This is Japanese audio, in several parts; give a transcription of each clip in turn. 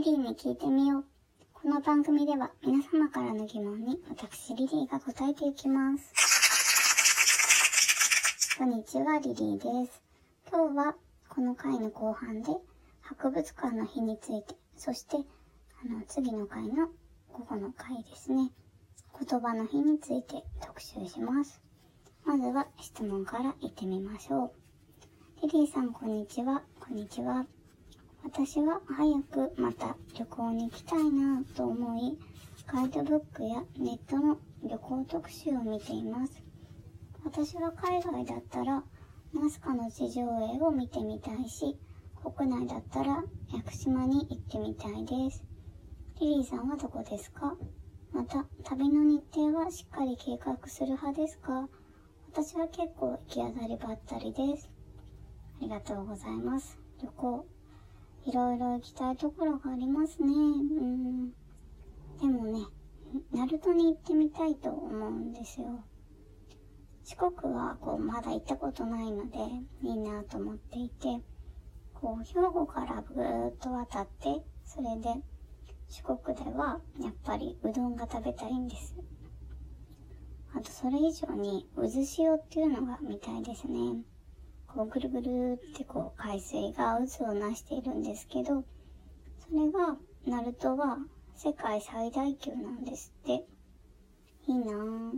リリーに聞いてみよう。この番組では皆様からの疑問に私リリーが答えていきます。こんにちは、リリーです。今日はこの回の後半で博物館の日について、そしてあの次の回の午後の回ですね。言葉の日について特集します。まずは質問から行ってみましょう。リリーさん、こんにちは。こんにちは。私は早くまた旅行に行きたいなと思い、ガイドブックやネットの旅行特集を見ています。私は海外だったら、ナスカの地上絵を見てみたいし、国内だったら屋久島に行ってみたいです。リリーさんはどこですか？また、旅の日程はしっかり計画する派ですか？私は結構行き当たりばったりです。ありがとうございます。旅行。いろいろ行きたいところがありますね。うん。でもね、ナルトに行ってみたいと思うんですよ。四国はこうまだ行ったことないのでいいなと思っていて、こう兵庫からぐーっと渡って、それで四国ではやっぱりうどんが食べたいんです。あとそれ以上に渦潮っていうのが見たいですね。こうぐるぐるってこう海水が渦をなしているんですけど、それが、ナルトは世界最大級なんですって。いいなぁ。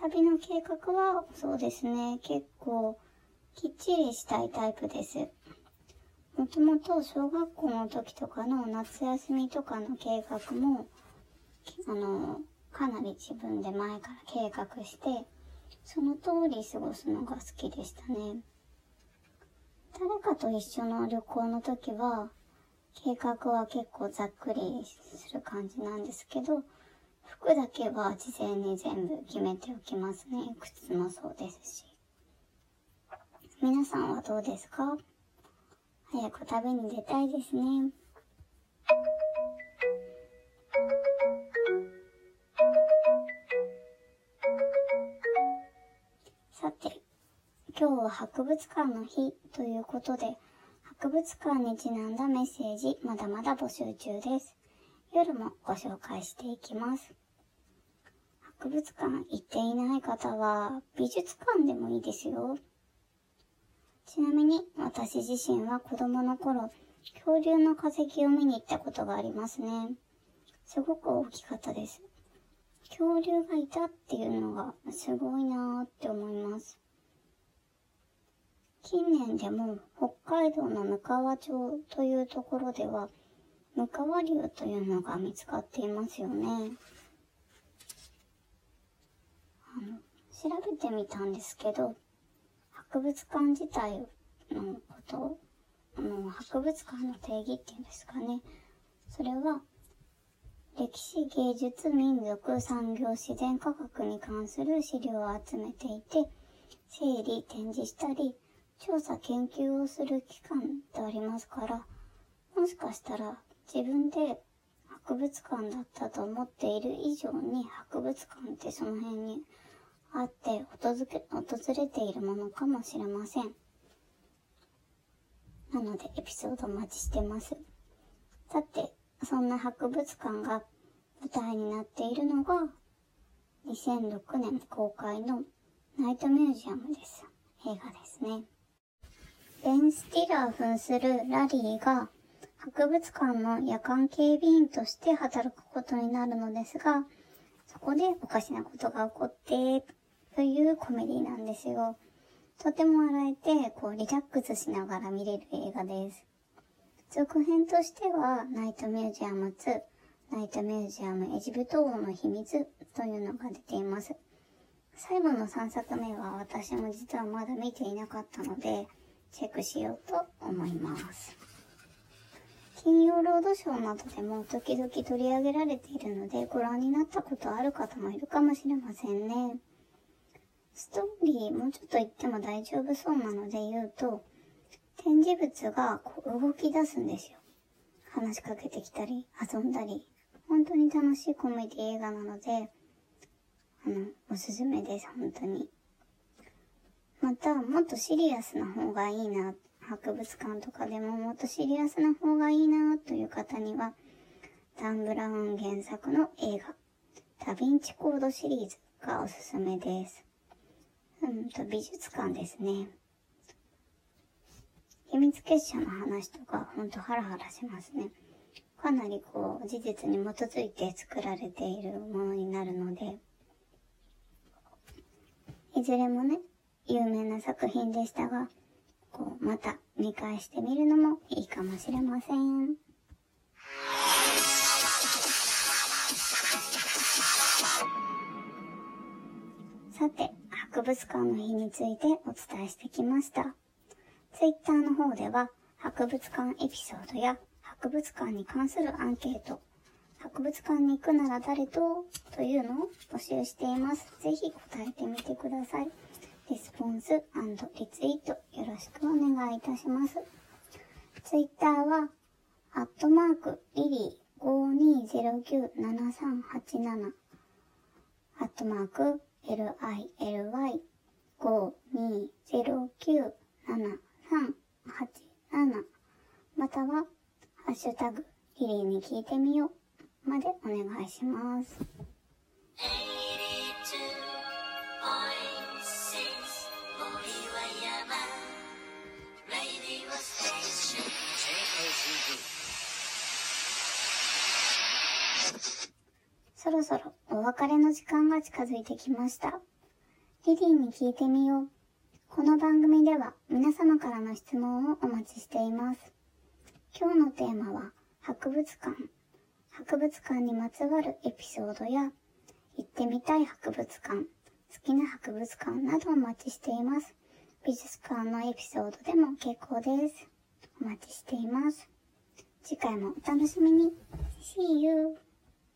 旅の計画は、そうですね、結構、きっちりしたいタイプです。もともと小学校の時とかの夏休みとかの計画も、あの、かなり自分で前から計画して、その通り過ごすのが好きでしたね。誰かと一緒の旅行の時は、計画は結構ざっくりする感じなんですけど、服だけは事前に全部決めておきますね。靴もそうですし。皆さんはどうですか？早く旅に出たいですね。今日は博物館の日ということで、博物館にちなんだメッセージ、まだまだ募集中です。夜もご紹介していきます。博物館行っていない方は、美術館でもいいですよ。ちなみに、私自身は子供の頃、恐竜の化石を見に行ったことがありますね。すごく大きかったです。恐竜がいたっていうのがすごいなーって思います。近年でも北海道の向川町というところでは、向川竜というのが見つかっていますよね。あの、調べてみたんですけど、博物館自体のこと、あの、博物館の定義っていうんですかね。それは、歴史、芸術、民族、産業、自然科学に関する資料を集めていて、整理、展示したり、調査研究をする機関でありますから、もしかしたら自分で博物館だったと思っている以上に博物館ってその辺にあって訪れているものかもしれません。なのでエピソードお待ちしてます。さて、そんな博物館が舞台になっているのが2006年公開のナイトミュージアムです。映画ですね。ベン・スティラー扮するラリーが博物館の夜間警備員として働くことになるのですが、そこでおかしなことが起こって、というコメディなんですよ。とても笑えて、こうリラックスしながら見れる映画です。続編としては、ナイトミュージアム2、ナイトミュージアムエジプト王の秘密というのが出ています。最後の3作目は私も実はまだ見ていなかったので、チェックしようと思います。金曜ロードショーなどでも時々取り上げられているのでご覧になったことある方もいるかもしれませんね。ストーリーもうちょっと言っても大丈夫そうなので言うと、展示物がこう動き出すんですよ。話しかけてきたり、遊んだり、本当に楽しいコメディ映画なので、あの、おすすめです、本当に。また、もっとシリアスな方がいいな、博物館とかでももっとシリアスな方がいいなという方には、ダン・ブラウン原作の映画、ダヴィンチコードシリーズがおすすめです。うんと、美術館ですね。秘密結社の話とか、ほんとハラハラしますね。かなりこう、事実に基づいて作られているものになるので、いずれもね、有名な作品でしたが、こう、また見返してみるのもいいかもしれません。さて、博物館の日についてお伝えしてきました。ツイッターの方では、博物館エピソードや博物館に関するアンケート、博物館に行くなら誰とというのを募集しています。ぜひ答えてみてください。レスポンスリツイートよろしくお願いいたします。ツイッターは、アットマーク、リリー52097387、アットマーク、lily52097387 または、ハッシュタグ、リリーに聞いてみようまでお願いします。そろそろお別れの時間が近づいてきました。リリーに聞いてみよう。この番組では皆様からの質問をお待ちしています。今日のテーマは博物館。博物館にまつわるエピソードや行ってみたい博物館、好きな博物館などお待ちしています。美術館のエピソードでも結構です。お待ちしています。次回もお楽しみに。See you!